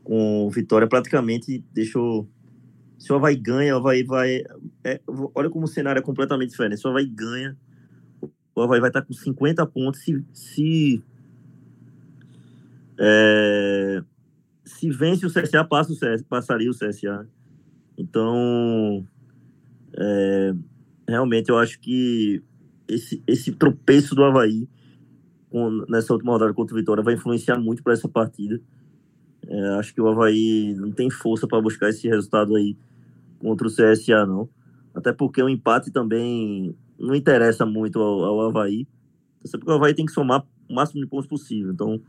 com Vitória, praticamente deixou se o Havaí ganha, o Havaí vai. É, olha como o cenário é completamente diferente. O Havaí ganha, o Havaí vai estar com 50 pontos. Se, se, é, se vence o CSA, passa o CSA, passaria o CSA. Então, é, realmente eu acho que esse, esse tropeço do Havaí com, nessa última rodada contra o Vitória vai influenciar muito para essa partida. É, acho que o Havaí não tem força para buscar esse resultado aí contra o CSA, não. Até porque o empate também não interessa muito ao, ao Havaí. Até porque o Havaí tem que somar o máximo de pontos possível. Então,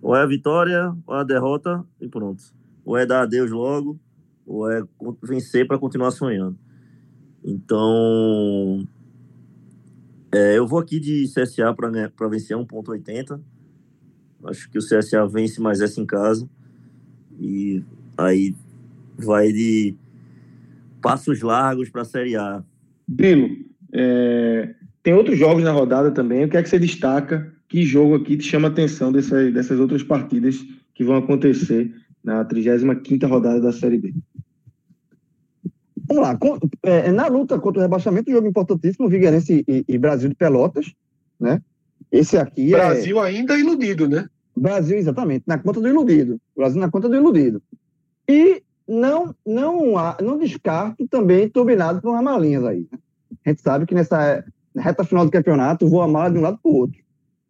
ou é a vitória, ou é a derrota, e pronto. Ou é dar adeus logo, ou é vencer para continuar sonhando. Então, é, eu vou aqui de CSA para vencer 1,80. Acho que o CSA vence mais essa em casa. E aí vai de passos largos para a Série A. Bilo, é, tem outros jogos na rodada também. O que é que você destaca? Que jogo aqui te chama a atenção dessas, dessas outras partidas que vão acontecer na 35 rodada da Série B? Vamos lá. É, na luta contra o rebaixamento, um jogo importantíssimo, Vigueirense e, e Brasil de Pelotas, né? Esse aqui Brasil é... ainda iludido, né? Brasil, exatamente, na conta do iludido. Brasil na conta do iludido. E não, não, não descarto também turbinado por Ramalinhas aí. Né? A gente sabe que nessa reta final do campeonato voa mala de um lado para o outro.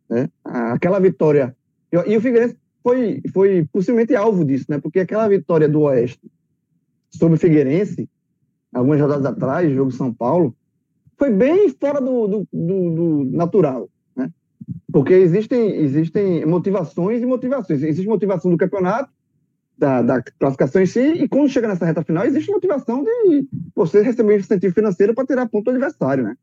Né? Aquela vitória. E o Figueirense foi, foi possivelmente alvo disso, né? Porque aquela vitória do Oeste sobre o Figueirense, algumas rodadas atrás, jogo São Paulo, foi bem fora do, do, do, do natural. Né? Porque existem, existem motivações e motivações. Existe motivação do campeonato da, da, classificação em si, e quando chega nessa reta final, existe motivação de você receber incentivo financeiro para tirar ponto do adversário, né?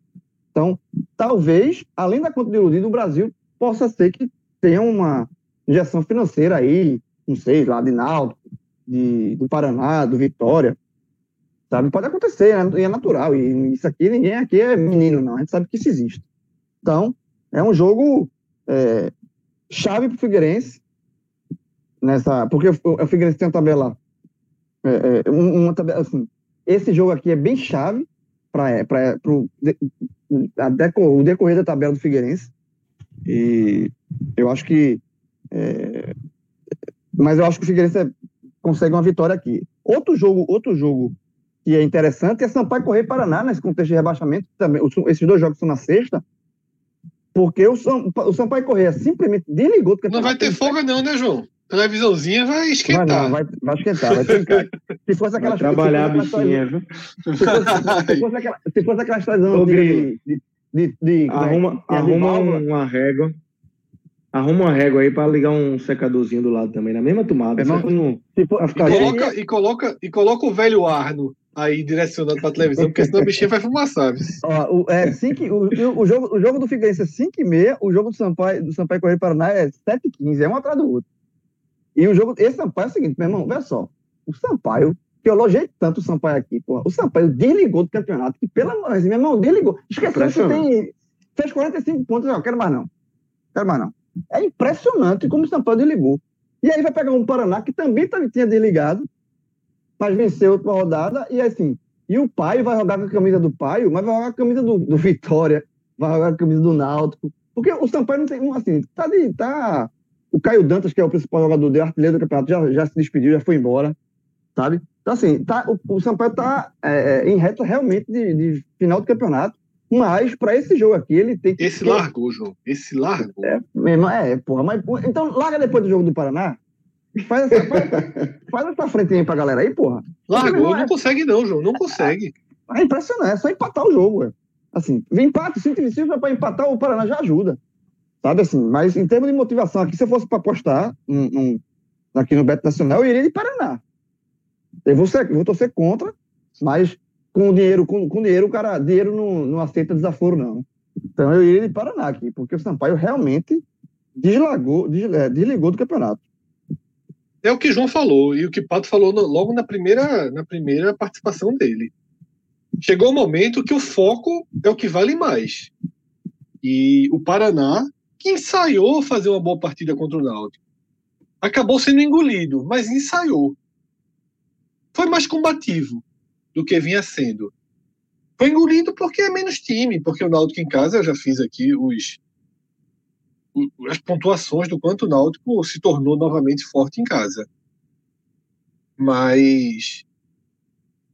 Então, talvez, além da conta de iludido, o Brasil possa ser que tenha uma injeção financeira aí, não sei, lá de Náutico, de, do Paraná, do Vitória, sabe? Pode acontecer, né? e é natural, e isso aqui, ninguém aqui é menino, não, a gente sabe que isso existe. Então, é um jogo é, chave para o Figueirense, nessa. Porque o Figueirense tem uma tabela. É, é, uma tabela assim, esse jogo aqui é bem chave para é, o decorrer da tabela do Figueirense. E eu acho que. É, mas eu acho que o Figueirense consegue uma vitória aqui. Outro jogo, outro jogo que é interessante é Sampaio Correia Paraná, nesse contexto de rebaixamento. também Esses dois jogos são na sexta. Porque o, São, o Sampaio Correia simplesmente desligou do Não vai ter folga, não, né, João? Televisãozinha vai esquentar. Vai, não, vai, vai esquentar, vai trincar. Se fosse aquela vai trabalhar a bichinha, viu? Se fosse, se fosse aquela, se fosse aquela estação de, de, de, de, é Arruma, é? arruma uma régua. Arruma uma régua aí para ligar um secadorzinho do lado também, na mesma tomada. É, não, não, e, coloca, e, coloca, e coloca o velho Arno aí direcionando para a televisão, porque senão o bichinho vai fumar, sabe? Ó, o, é, cinco, o, o, jogo, o jogo do Figueirense é 5 e meia, o jogo do Sampaio, do Sampaio Correio Paraná é 7 e 15, é um atrás do outro. E o jogo, esse Sampaio é o seguinte, meu irmão, olha só. O Sampaio, que eu elogiei tanto o Sampaio aqui, porra, o Sampaio desligou do campeonato, que pelo amor de Deus, meu irmão, desligou. Esqueceu que tem. Fez 45 pontos, não, quero mais não. Quero mais não. É impressionante como o Sampaio desligou. E aí vai pegar um Paraná que também tinha desligado, mas venceu outra rodada, e assim. E o Paio vai jogar com a camisa do Paio, mas vai jogar com a camisa do, do Vitória, vai jogar com a camisa do Náutico. Porque o Sampaio não tem. Assim, tá, de, tá o Caio Dantas, que é o principal jogador de artilheiro do campeonato, já, já se despediu, já foi embora, sabe? Então, assim, tá, o, o Sampaio está é, é, em reta realmente de, de, final do campeonato, mas para esse jogo aqui, ele tem que. Esse largou, João. Esse largou. É, é, porra. Mas, então, larga depois do jogo do Paraná. Faz essa, faz, faz essa frente aí pra galera aí, porra. Largou, não é, consegue, não, João. Não consegue. É, é impressionante, é só empatar o jogo, ué. Assim, vem empate, se para empatar, o Paraná já ajuda. Sabe assim? Mas em termos de motivação, aqui, se eu fosse para apostar um, um, aqui no Beto Nacional, eu iria de Paraná. Eu vou, ser, vou torcer contra, mas com dinheiro, com, com dinheiro, o cara, dinheiro não, não aceita desaforo, não. Então eu iria de Paraná aqui, porque o Sampaio realmente deslagou, é, desligou do campeonato. É o que João falou, e o que Pato falou logo na primeira, na primeira participação dele. Chegou o momento que o foco é o que vale mais. E o Paraná que ensaiou fazer uma boa partida contra o Náutico. Acabou sendo engolido, mas ensaiou. Foi mais combativo do que vinha sendo. Foi engolido porque é menos time, porque o Náutico em casa, eu já fiz aqui os as pontuações do quanto o Náutico se tornou novamente forte em casa. Mas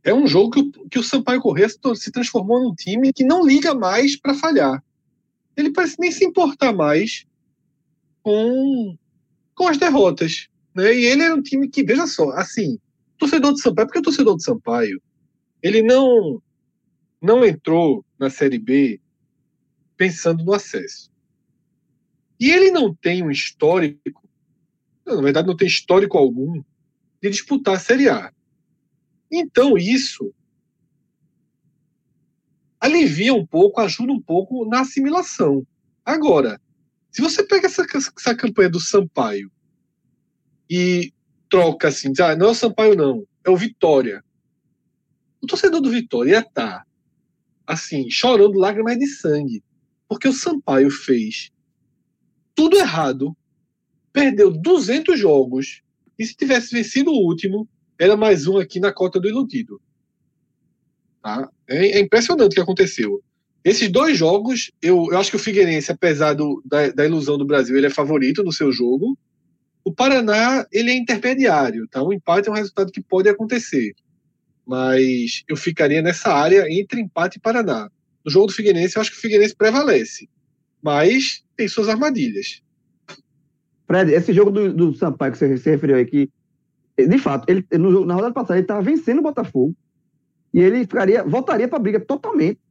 é um jogo que o, que o Sampaio Corrêa se transformou num time que não liga mais para falhar ele parece nem se importar mais com, com as derrotas. Né? E ele era um time que, veja só, assim, torcedor de Sampaio, porque o torcedor de Sampaio, ele não, não entrou na Série B pensando no acesso. E ele não tem um histórico, na verdade, não tem histórico algum de disputar a Série A. Então, isso alivia um pouco, ajuda um pouco na assimilação. Agora, se você pega essa, essa campanha do Sampaio e troca assim, diz, ah, não é o Sampaio não, é o Vitória. O torcedor do Vitória tá assim, chorando lágrimas de sangue, porque o Sampaio fez tudo errado, perdeu 200 jogos, e se tivesse vencido o último, era mais um aqui na cota do iludido. Tá? É, é, impressionante o que aconteceu. Esses dois jogos, eu, eu acho que o Figueirense, apesar do, da, da, ilusão do Brasil, ele é favorito no seu jogo. O Paraná, ele é intermediário, tá? O empate é um resultado que pode acontecer. Mas eu ficaria nessa área entre empate e Paraná. No jogo do Figueirense, eu acho que o Figueirense prevalece. Mas tem suas armadilhas. Fred, esse jogo do, do Sampaio que você se referiu aqui, de fato, ele, na rodada passada ele estava vencendo o Botafogo e ele ficaria, voltaria para a briga totalmente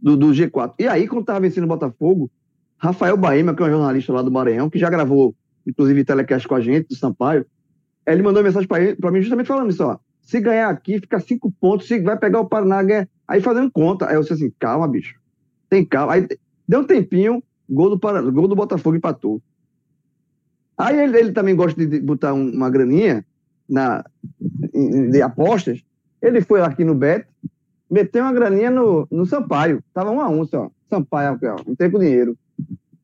do, do, G4. E aí, quando estava vencendo o Botafogo, Rafael Baema, que é um jornalista lá do Maranhão, que já gravou, inclusive, telecast com a gente, do Sampaio, ele mandou mensagem para mim justamente falando isso, ó. Se ganhar aqui, fica cinco pontos, se vai pegar o Paraná, ganha... aí fazendo conta. Aí eu disse assim, calma, bicho. Tem calma. Aí deu um tempinho, gol do, Paraná, gol do Botafogo empatou. Aí ele, ele também gosta de botar uma graninha na, de apostas, ele foi aqui no Bet, meteu uma graninha no, no Sampaio. Tava um a um só. Sampaio, ó, não tem com dinheiro.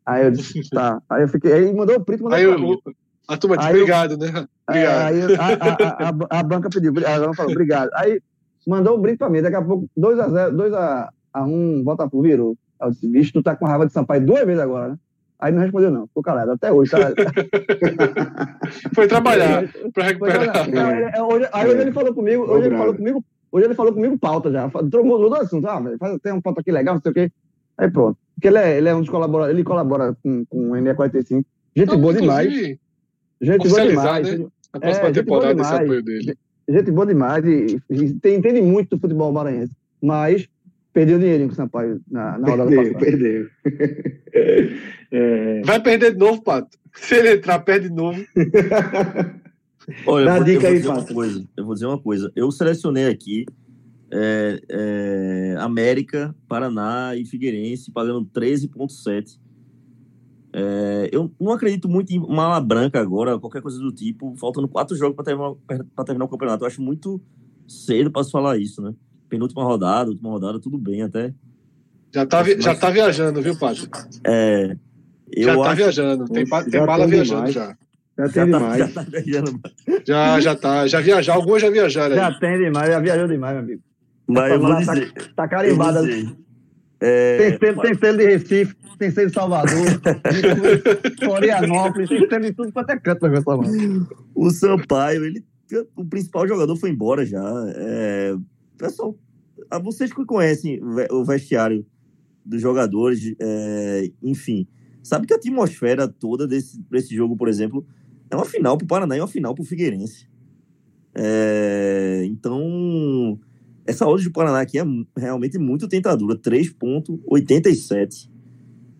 Aí eu disse, tá. Aí eu fiquei. Aí mandou o print, mandou aí eu, A turma disse, obrigado, né? É, obrigado. Aí a, a, a, a, banca pediu, ela falou, obrigado. Aí mandou um brinde pra mim. Daqui a pouco, 2x0, 2x1, Botafogo virou. Aí eu disse, bicho, tu tá com raiva de Sampaio duas vezes agora, né? Aí não respondeu, não. Ficou calado. Até hoje. Tá... Foi trabalhar para recuperar. Não, é, hoje, aí hoje ele falou comigo, hoje ele falou comigo, hoje ele falou comigo pauta já. Trocou mudou assunto. Ah, faz, tem uma pauta aqui legal, não sei o quê. Aí pronto. Porque ele é, ele é um dos colaboradores, ele colabora com, com o NE45. Gente não, boa demais. Gente boa demais. Né? A próxima é, temporada esse apoio dele. Gente boa demais e, e tem, entende muito do futebol maranhense. Mas perdeu dinheirinho com o Sampaio na, na rodada perdeu, passada. Perdeu, é... Vai perder de novo, Pato. Se ele entrar, perde de novo. Olha, Dá eu, dica eu aí, Pato. Coisa, eu vou dizer uma coisa. Eu selecionei aqui é, é, América, Paraná e Figueirense pagando 13,7. É, eu não acredito muito em mala branca agora, qualquer coisa do tipo, faltando quatro jogos para terminar, terminar o campeonato. Eu acho muito cedo para falar isso, né? Penúltima rodada, última rodada, tudo bem até. Já tá, Mas, já tá viajando, viu, Pato? É. Eu já tá acho... viajando, tem, tem já bala viajando demais. já. Já tem já demais. Tá, já, tá viajando. já, já tá. Já viajar, alguns já viajaram. Já tem demais, já viajou demais, meu amigo. Mas eu vou dizer. Tá, tá carimbada. É, tem, selo, tem selo de Recife, tem selo de Salvador, Florianópolis, tem selo de tudo quanto é canto na O Sampaio, ele, o principal jogador foi embora já. É, pessoal, vocês que conhecem o vestiário dos jogadores, é, enfim, sabe que a atmosfera toda desse, desse jogo, por exemplo, é uma final para o Paraná e uma final para o Figueirense. É, então, essa odd do Paraná aqui é realmente muito tentadora, 3,87.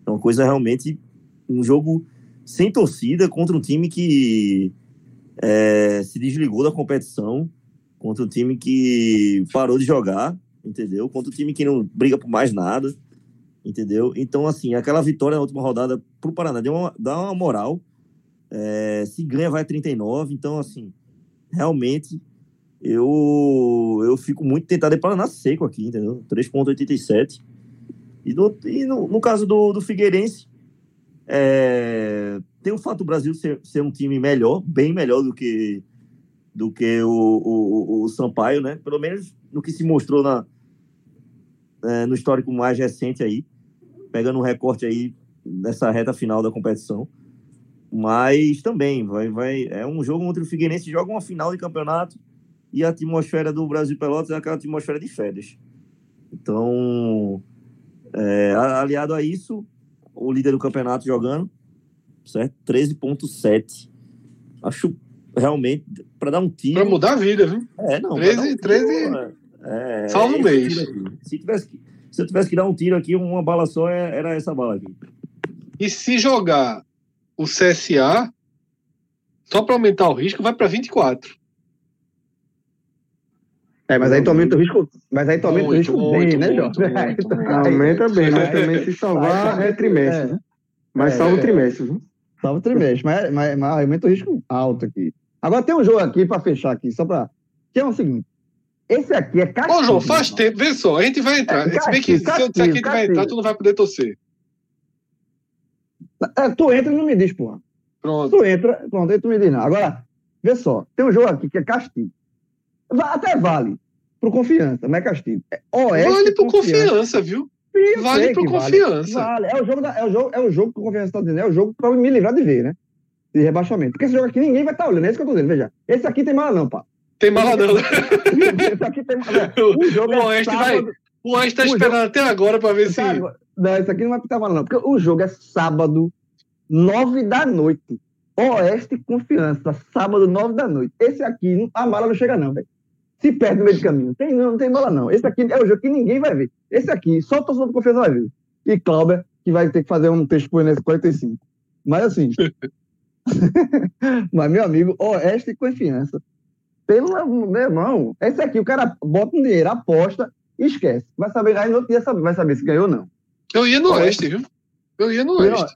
É uma coisa realmente. Um jogo sem torcida contra um time que é, se desligou da competição, contra um time que parou de jogar, entendeu? Contra um time que não briga por mais nada, entendeu? Então, assim, aquela vitória na última rodada pro Paraná deu uma, dá uma moral. É, se ganha, vai a 39. Então, assim, realmente eu, eu fico muito tentado para na seco aqui, entendeu? 3,87. E, no, e no, no, caso do, do Figueirense, é, tem o fato do Brasil ser, ser um time melhor, bem melhor do que, do que o, o, o Sampaio, né? Pelo menos no que se mostrou na, é, no histórico mais recente aí, pegando um recorte aí nessa reta final da competição. Mas também vai, vai, é um jogo onde o Figueirense joga uma final de campeonato e a atmosfera do Brasil Pelotas é aquela atmosfera de férias. Então, é, aliado a isso, o líder do campeonato jogando, certo? 13,7. Acho realmente para dar um tiro. Para mudar a vida, viu? É, não. 13, um 13. É, Salva um mês. Se, tivesse que, se eu tivesse que dar um tiro aqui, uma bala só é, era essa bala aqui. E se jogar o CSA, só para aumentar o risco, vai para 24. É, mas aí tu aumenta o risco, mas aí tu aumenta muito, o risco muito, bem, né, Jorge? Aumenta bem, mas também se salvar é trimestre. É. Mas é, salva o trimestre, viu? Salva o trimestre, mas, mas, mas aumenta o risco alto aqui. Agora tem um jogo aqui para fechar aqui, só para. Que é o seguinte. Esse aqui é castigo. Ô, João, faz tempo, vê só, a gente vai entrar. É, castigo, se bem que castigo, se, a gente vai entrar, tu não vai poder torcer. É, tu entra e não me diz, porra. Pronto. Tu entra, pronto, aí tu me diz não. Agora, vê só, tem um jogo aqui que é castigo. Até vale pro confiança, não é castigo. É Oeste vale pro confiança, confiança viu? Sim, vale pro confiança. Vale. É o jogo, da, é o jogo, é o jogo que o confiança está dizendo, é o jogo para me livrar de ver, né? De rebaixamento. Porque esse jogo aqui ninguém vai estar tá olhando, é isso que eu tô dizendo, veja. Esse aqui tem mala não, pá. Tem mala esse aqui tem mala. O, o é Oeste é vai. O Oeste tá esperando jogo... até agora para ver se. Não, esse aqui não vai estar mala não, porque o jogo é sábado, nove da noite. Oeste Confiança, sábado, nove da noite. Esse aqui, a mala não chega, não, velho se perde no meio do caminho. Tem, não, não tem bola, não. Esse aqui é o jogo que ninguém vai ver. Esse aqui, só o torcedor do Confiança vai ver. E Cláudio, que vai ter que fazer um texto por nesse 45. Mas assim. mas, meu amigo, Oeste Confiança. Pelo meu irmão, esse aqui, o cara bota um dinheiro, aposta e esquece. Vai saber, aí no outro dia vai saber se ganhou ou não. Eu ia no Oeste, viu? Eu ia no Oeste.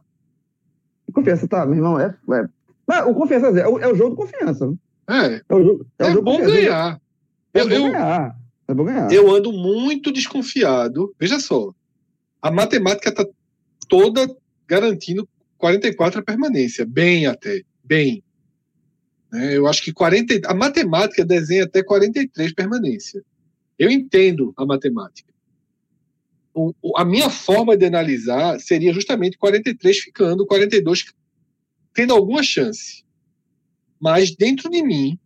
Confiança, tá, meu irmão, é. é. o Confiança é o, é o jogo de confiança. É. É, o jogo, é, é o jogo bom ganhar. É eu, eu, ganhar. É bom ganhar. eu ando muito desconfiado. Veja só. A matemática está toda garantindo 44 a permanência. Bem até. Bem. Né? Eu acho que 40, a matemática desenha até 43 permanência. Eu entendo a matemática. o, a minha forma de analisar seria justamente 43 ficando, 42 tendo alguma chance. Mas dentro de mim,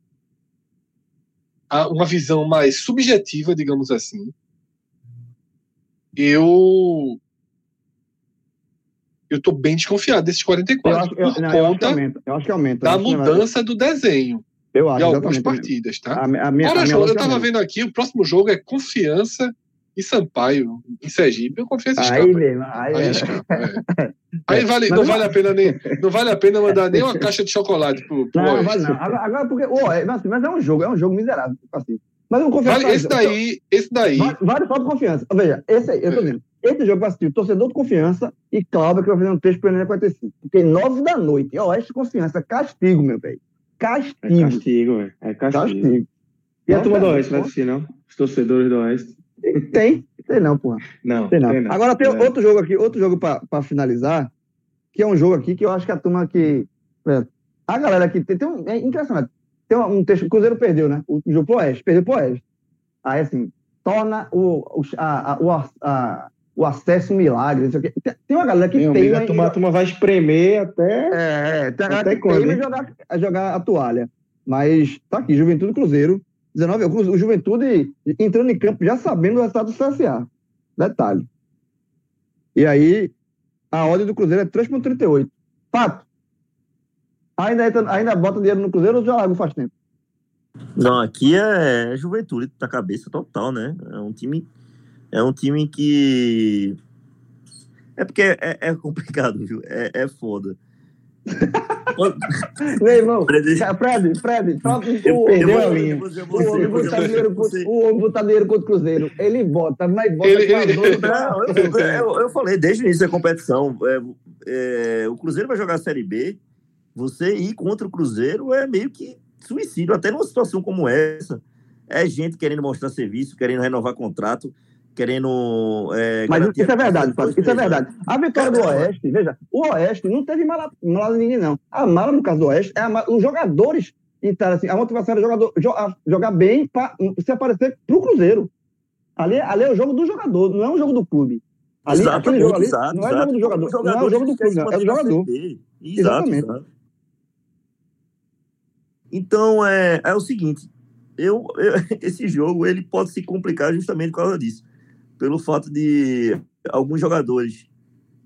uma visão mais subjetiva, digamos assim, eu eu tô bem desconfiado desses 44 eu acho, eu, por não, conta aumenta, eu acho que aumenta, da mudança do desenho eu acho, de algumas partidas, tá? A, a minha, Ora, eu estava vendo aqui, o próximo jogo é Confiança e Sampaio, em Sergipe, eu confio nesse Aí mesmo, aí, aí, escapa, é. aí vale, não vale a pena nem, não vale a pena mandar nem uma caixa de chocolate pro, pro não, não, vale não. Agora, porque, oh, é, mas, mas é um jogo, é um jogo miserável, assim. Mas eu vale, esse daí, esse daí. Vale, vale só confiança. Veja, esse aí, eu tô é. Esse jogo vai assistir o torcedor de confiança e Cláudio que vai fazer um texto pro Enem 45. Porque nove da noite, Oeste de Confiança, castigo, meu velho. Castigo. É castigo, velho. É castigo. castigo. E a turma do Oeste vai assistir, não? Os torcedores do Oeste. Tem, tem não, porra. Não, tem não. Tem não. Agora tem é. outro jogo aqui, outro jogo para finalizar, que é um jogo aqui que eu acho que a turma que. É, a galera aqui tem, tem um. É impressionante. Tem um, texto. O Cruzeiro perdeu, né? O, jogo pro Oeste, perdeu pro Oeste. Aí assim, torna o, o, a, a, o, a, o acesso milagre. Tem, tem uma galera que Meu tem. Amigo, a, turma, a turma vai espremer até. É, tem a galera até que quando, tem jogar, jogar a toalha. Mas tá aqui, Juventude Cruzeiro. 19 o Juventude entrando em campo já sabendo o resultado do CSA. Detalhe. E aí, a ordem do Cruzeiro é 3,38. Fato. Ainda, ainda bota dinheiro no Cruzeiro ou já larga faz tempo? Não, aqui é juventude da cabeça total, né? É um time. É um time que. É porque é, é complicado, viu? É, é foda. Meu irmão, Fred, Fred, Fred, o perdeu a linha. O homem botar dinheiro contra o Cruzeiro. Ele bota, mas bota ele, ele, não, eu, eu, eu, falei desde o início da competição. É, é, o Cruzeiro vai jogar a Série B. Você ir contra o Cruzeiro é meio que suicídio, até numa situação como essa. É gente querendo mostrar serviço, querendo renovar contrato querendo. É, Mas isso é verdade, Fábio, isso é verdade. A vitória do Oeste, veja, o Oeste não teve mala, mala de ninguém, não. A mala, no caso do Oeste, é mala, os jogadores entraram assim, a motivação era jogador, jogar bem para se aparecer pro Cruzeiro. Ali, ali é o jogo do jogador, não é um jogo do clube. Ali, aquele jogo ali exato, não é o jogo do jogador, não é o jogo do clube, não, é do jogador. Exatamente. Exato. Então, é, é o seguinte, eu, eu, esse jogo ele pode se complicar justamente por causa disso pelo fato de alguns jogadores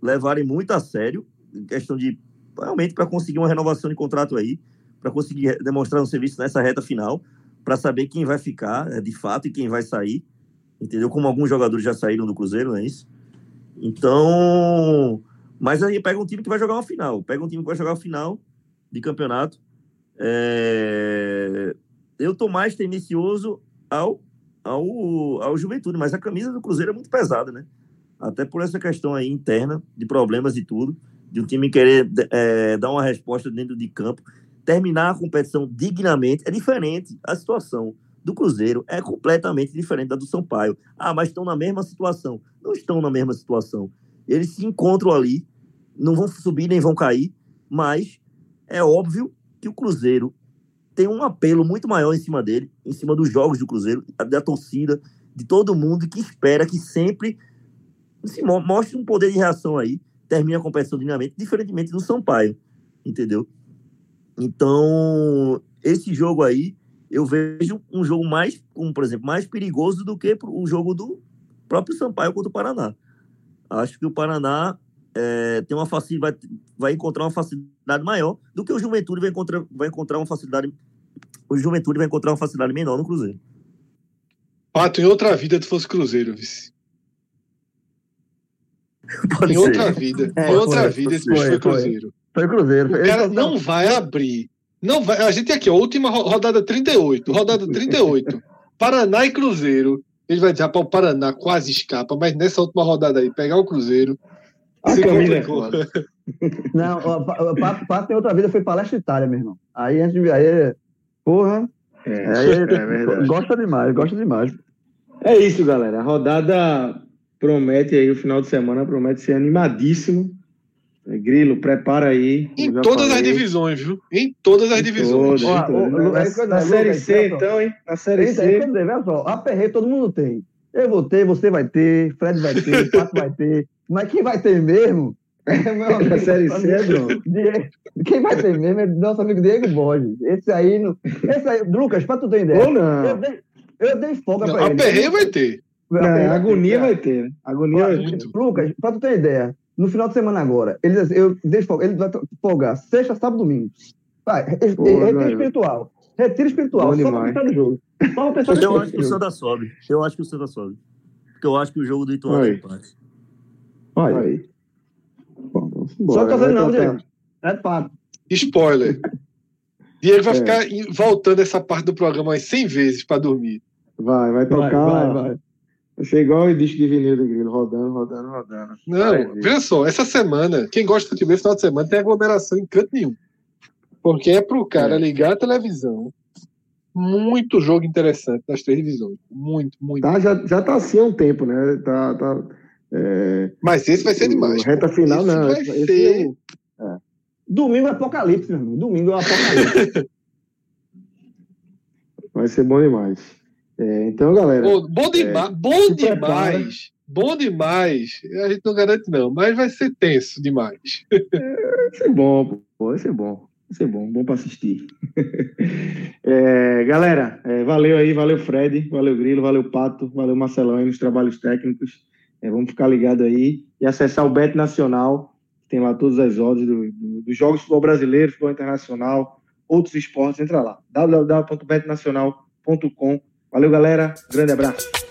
levarem muito a sério, em questão de realmente para conseguir uma renovação de contrato aí, para conseguir demonstrar um serviço nessa reta final, para saber quem vai ficar é, de fato e quem vai sair, entendeu? Como alguns jogadores já saíram do Cruzeiro, não é isso? Então, mas aí pega um time que vai jogar uma final, pega um time que vai jogar uma final de campeonato. É... Eu tô mais tendencioso ao ao, ao Juventude, mas a camisa do Cruzeiro é muito pesada, né? Até por essa questão aí interna, de problemas e tudo, de um time querer é, dar uma resposta dentro de campo, terminar a competição dignamente, é diferente a situação do Cruzeiro, é completamente diferente da do Sampaio. Ah, mas estão na mesma situação. Não estão na mesma situação. Eles se encontram ali, não vão subir nem vão cair, mas é óbvio que o Cruzeiro tem um apelo muito maior em cima dele, em cima dos jogos do Cruzeiro, da torcida, de todo mundo que espera que sempre se mostre um poder de reação aí, termine a competição dignamente, diferentemente do Sampaio, entendeu? Então, esse jogo aí, eu vejo um jogo mais, como por exemplo, mais perigoso do que o jogo do próprio Sampaio contra o Paraná. Acho que o Paraná é, tem uma facilidade, vai, vai encontrar uma facilidade maior do que o Juventude vai encontrar, vai encontrar uma facilidade o Juventude vai encontrar uma facilidade menor no Cruzeiro. Pato, em outra vida tu fosse Cruzeiro, vice. Pode em ser. outra vida. É, em outra foi, vida esse foi, foi Cruzeiro. Foi Cruzeiro. O cara não vai abrir. Não vai. A gente tem aqui, ó, última rodada 38. Rodada 38. Paraná e Cruzeiro. Ele vai dizer, rapaz, o Paraná quase escapa, mas nessa última rodada aí, pegar o Cruzeiro. A camisa é Não, o Pato em outra vida foi palestra Itália, meu irmão. Aí a gente. Aí, Porra. É, é, é gosta demais, gosta demais. É isso, galera. A rodada promete aí, o final de semana promete ser animadíssimo. É, Grilo, prepara aí. Em todas falei. as divisões, viu? Em todas as em divisões. Todas, na, na, na, Série C, então, hein? Na Série C. Olha só, aperreio todo mundo tem. Eu vou ter, você vai ter, Fred vai ter, Pato vai ter. Mas quem vai ter mesmo é amigo. Na Série C, é João. Diego- Quem vai ter mesmo é nosso amigo Diego Borges. Esse aí, no- esse aí, Lucas, pra tu ter ideia. Ou não. Eu dei, eu dei folga Não, pra ele. aperreio vai ter. Não, Aperreio agonia ter, vai ter, né? Agonia vai ter. Lucas, pra tu ter ideia, no final de semana agora, ele, eu dei folga, ele vai folgar sexta, sábado, domingo. Vai, Pô, retiro espiritual. Retiro espiritual, Bom só pra demais. pensar no jogo. Só pra pensar no Eu jogo. acho que o Santa sobe. Eu acho que o Santa sobe. Porque eu acho que o jogo do Ituano é empate. Olha Aí. Só que tô Vai fazendo não, Diego. É fato. Spoiler. Diego vai É. ficar voltando essa parte do programa umas 100 vezes pra dormir. Vai, vai Vai, tocar. vai, vai. Vai ser igual o disco de vinil do Grilo, rodando, rodando, rodando. Não, Vai ver. veja só, essa semana, quem gosta de futebol esse final de semana tem aglomeração em canto nenhum. Porque é pro cara É. ligar a televisão. Muito jogo interessante nas três divisões. Muito, muito. Tá, já, já tá assim há um tempo, né? Tá, tá, é, Mas esse vai ser demais. Reta final, Esse não. vai Esse, esse ser- é o- Domingo é apocalipse, meu irmão. Domingo é um apocalipse. vai ser bom demais. É, então, galera, Bom, bom, dema- bom prepara. demais. Bom demais. A gente não garante, não, mas vai ser tenso demais. vai ser bom, pô, vai ser bom. Vai ser bom, bom pra assistir. É, galera, é, valeu aí, valeu Fred, valeu Grilo, valeu Pato, valeu Marcelão aí nos trabalhos técnicos. É, vamos ficar ligado aí e acessar o Bet Nacional, que tem lá todas as odds do- do- dos jogos de futebol brasileiro, futebol internacional, outros esportes, entra lá, www.betnacional.com. Valeu, galera, grande abraço.